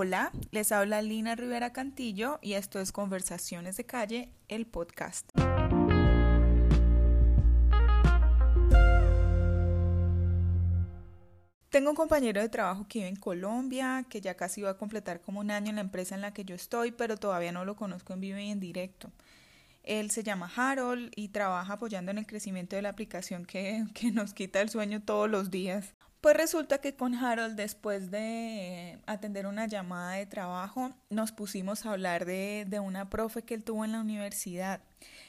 Hola, les habla Lina Rivera Cantillo y esto es Conversaciones de Calle, el podcast. Tengo un compañero de trabajo que vive en Colombia, que ya casi va a completar como un año en la empresa en la que yo estoy, pero todavía no lo conozco en vivo y en directo. Él se llama Harold y trabaja apoyando en el crecimiento de la aplicación que, que nos quita el sueño todos los días. Pues resulta que con Harold, después de atender una llamada de trabajo, nos pusimos a hablar de, de, una profe que él tuvo en la universidad.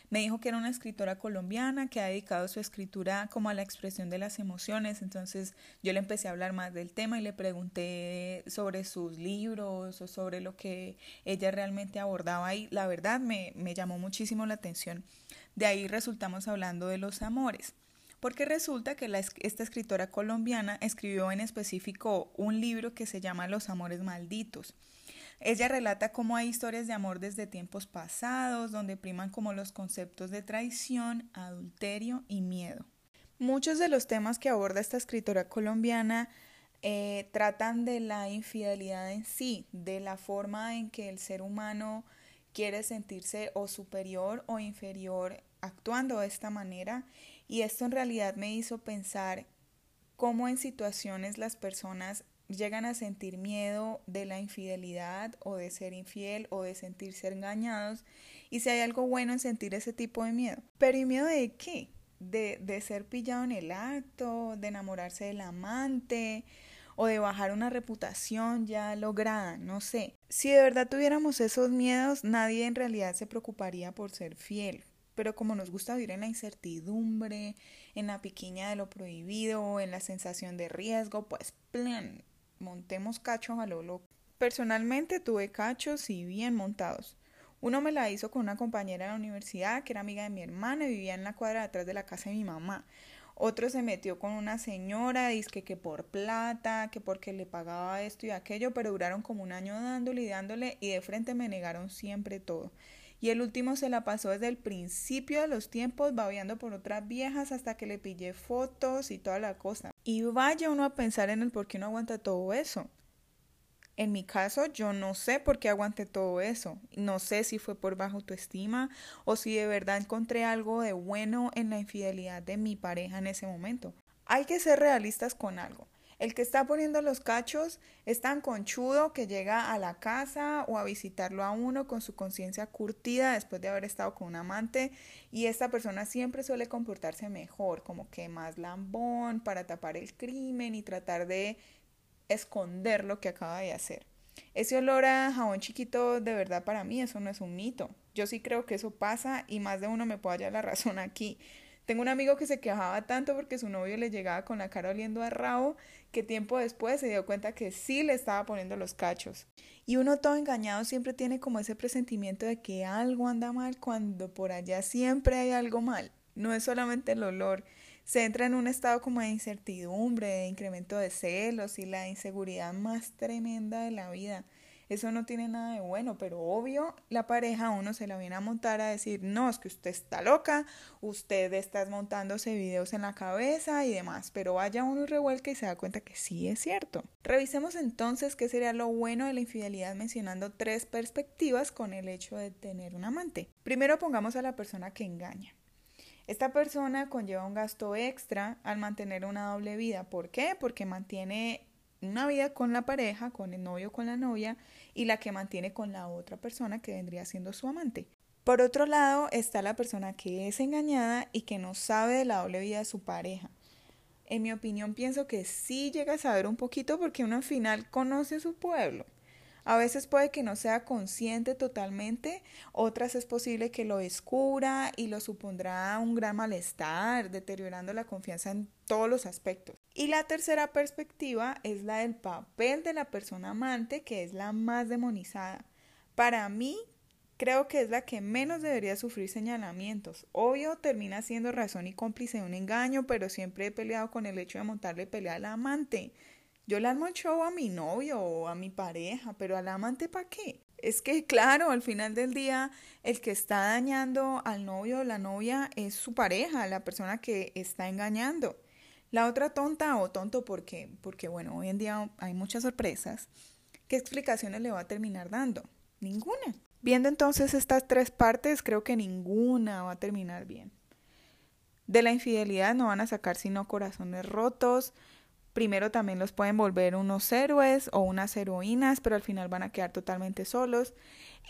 Me dijo que era una escritora colombiana que ha dedicado su escritura como a la expresión de las emociones. Entonces yo le empecé a hablar más del tema y le pregunté sobre sus libros o sobre lo que ella realmente abordaba y la verdad me, me llamó muchísimo la atención. De ahí resultamos hablando de los amores porque resulta que esta escritora colombiana escribió en específico un libro que se llama Los Amores Malditos. Ella relata cómo hay historias de amor desde tiempos pasados, donde priman como los conceptos de traición, adulterio y miedo. Muchos de los temas que aborda esta escritora colombiana eh, tratan de la infidelidad en sí, de la forma en que el ser humano quiere sentirse o superior o inferior actuando de esta manera y esto en realidad me hizo pensar cómo en situaciones las personas llegan a sentir miedo de la infidelidad o de ser infiel o de sentirse engañados y si hay algo bueno en sentir ese tipo de miedo. Pero ¿y miedo de qué? De, de ser pillado en el acto, de enamorarse del amante o de bajar una reputación ya lograda, no sé. Si de verdad tuviéramos esos miedos, nadie en realidad se preocuparía por ser fiel, pero como nos gusta vivir en la incertidumbre, en la piquiña de lo prohibido, en la sensación de riesgo, pues plan, montemos cachos a lo loco. Personalmente tuve cachos y bien montados. Uno me la hizo con una compañera de la universidad que era amiga de mi hermana y vivía en la cuadra detrás de la casa de mi mamá. Otro se metió con una señora, dice que por plata, que porque le pagaba esto y aquello, pero duraron como un año dándole y dándole y de frente me negaron siempre todo y el último se la pasó desde el principio de los tiempos babeando por otras viejas hasta que le pillé fotos y toda la cosa. Y vaya uno a pensar en el por qué no aguanta todo eso. En mi caso, yo no sé por qué aguanté todo eso. No sé si fue por baja autoestima o si de verdad encontré algo de bueno en la infidelidad de mi pareja en ese momento. Hay que ser realistas con algo. El que está poniendo los cachos es tan conchudo que llega a la casa o a visitarlo a uno con su conciencia curtida después de haber estado con un amante y esta persona siempre suele comportarse mejor, como que más lambón para tapar el crimen y tratar de esconder lo que acaba de hacer. Ese olor a jabón chiquito, de verdad para mí eso no es un mito. Yo sí creo que eso pasa y más de uno me puede hallar la razón aquí. Tengo un amigo que se quejaba tanto porque su novio le llegaba con la cara oliendo a rabo que tiempo después se dio cuenta que sí le estaba poniendo los cachos. Y uno todo engañado siempre tiene como ese presentimiento de que algo anda mal cuando por allá siempre hay algo mal. No es solamente el olor, se entra en un estado como de incertidumbre, de incremento de celos y la inseguridad más tremenda de la vida. Eso no tiene nada de bueno, pero obvio, la pareja uno se la viene a montar a decir, no, es que usted está loca, usted está montándose videos en la cabeza y demás, pero vaya uno y revuelca y se da cuenta que sí es cierto. Revisemos entonces qué sería lo bueno de la infidelidad mencionando tres perspectivas con el hecho de tener un amante. Primero pongamos a la persona que engaña. Esta persona conlleva un gasto extra al mantener una doble vida. ¿Por qué? Porque mantiene una vida con la pareja, con el novio, con la novia, y la que mantiene con la otra persona que vendría siendo su amante. Por otro lado está la persona que es engañada y que no sabe de la doble vida de su pareja. En mi opinión pienso que sí llega a saber un poquito porque uno al final conoce su pueblo. A veces puede que no sea consciente totalmente, otras es posible que lo descubra y lo supondrá un gran malestar, deteriorando la confianza en todos los aspectos. Y la tercera perspectiva es la del papel de la persona amante, que es la más demonizada. Para mí, creo que es la que menos debería sufrir señalamientos. Obvio, termina siendo razón y cómplice de un engaño, pero siempre he peleado con el hecho de montarle pelea al amante. Yo le armo el show a mi novio o a mi pareja, pero al amante ¿para qué? Es que, claro, al final del día, el que está dañando al novio o la novia es su pareja, la persona que está engañando. La otra tonta o tonto porque, porque bueno, hoy en día hay muchas sorpresas, ¿qué explicaciones le va a terminar dando? Ninguna. Viendo entonces estas tres partes, creo que ninguna va a terminar bien. De la infidelidad no van a sacar sino corazones rotos. Primero también los pueden volver unos héroes o unas heroínas, pero al final van a quedar totalmente solos.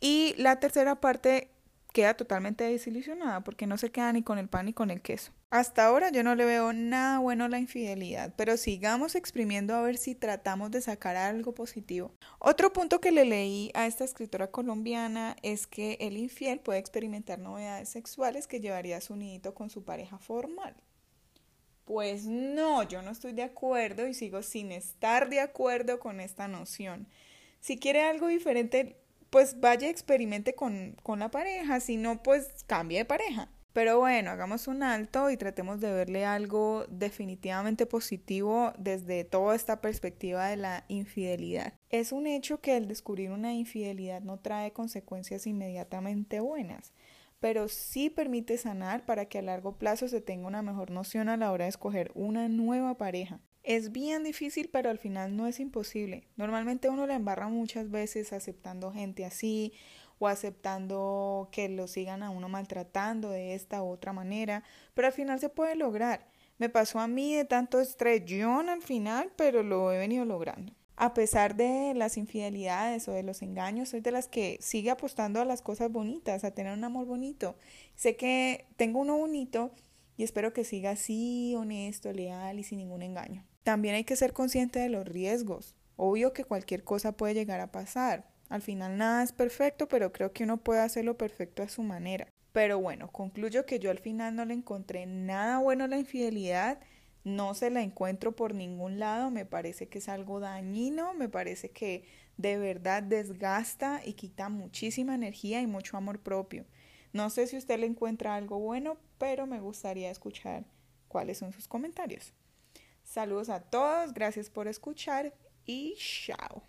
Y la tercera parte queda totalmente desilusionada porque no se queda ni con el pan ni con el queso. Hasta ahora yo no le veo nada bueno a la infidelidad, pero sigamos exprimiendo a ver si tratamos de sacar algo positivo. Otro punto que le leí a esta escritora colombiana es que el infiel puede experimentar novedades sexuales que llevaría a su nidito con su pareja formal. Pues no, yo no estoy de acuerdo y sigo sin estar de acuerdo con esta noción. Si quiere algo diferente, pues vaya experimente con, con la pareja, si no, pues cambie de pareja. Pero bueno, hagamos un alto y tratemos de verle algo definitivamente positivo desde toda esta perspectiva de la infidelidad. Es un hecho que el descubrir una infidelidad no trae consecuencias inmediatamente buenas, pero sí permite sanar para que a largo plazo se tenga una mejor noción a la hora de escoger una nueva pareja. Es bien difícil, pero al final no es imposible. Normalmente uno la embarra muchas veces aceptando gente así o aceptando que lo sigan a uno maltratando de esta u otra manera, pero al final se puede lograr. Me pasó a mí de tanto estrellón al final, pero lo he venido logrando. A pesar de las infidelidades o de los engaños, soy de las que sigue apostando a las cosas bonitas, a tener un amor bonito. Sé que tengo uno bonito y espero que siga así, honesto, leal y sin ningún engaño. También hay que ser consciente de los riesgos. Obvio que cualquier cosa puede llegar a pasar. Al final nada es perfecto, pero creo que uno puede hacerlo perfecto a su manera. Pero bueno, concluyo que yo al final no le encontré nada bueno a la infidelidad, no se la encuentro por ningún lado, me parece que es algo dañino, me parece que de verdad desgasta y quita muchísima energía y mucho amor propio. No sé si usted le encuentra algo bueno, pero me gustaría escuchar cuáles son sus comentarios. Saludos a todos, gracias por escuchar y chao.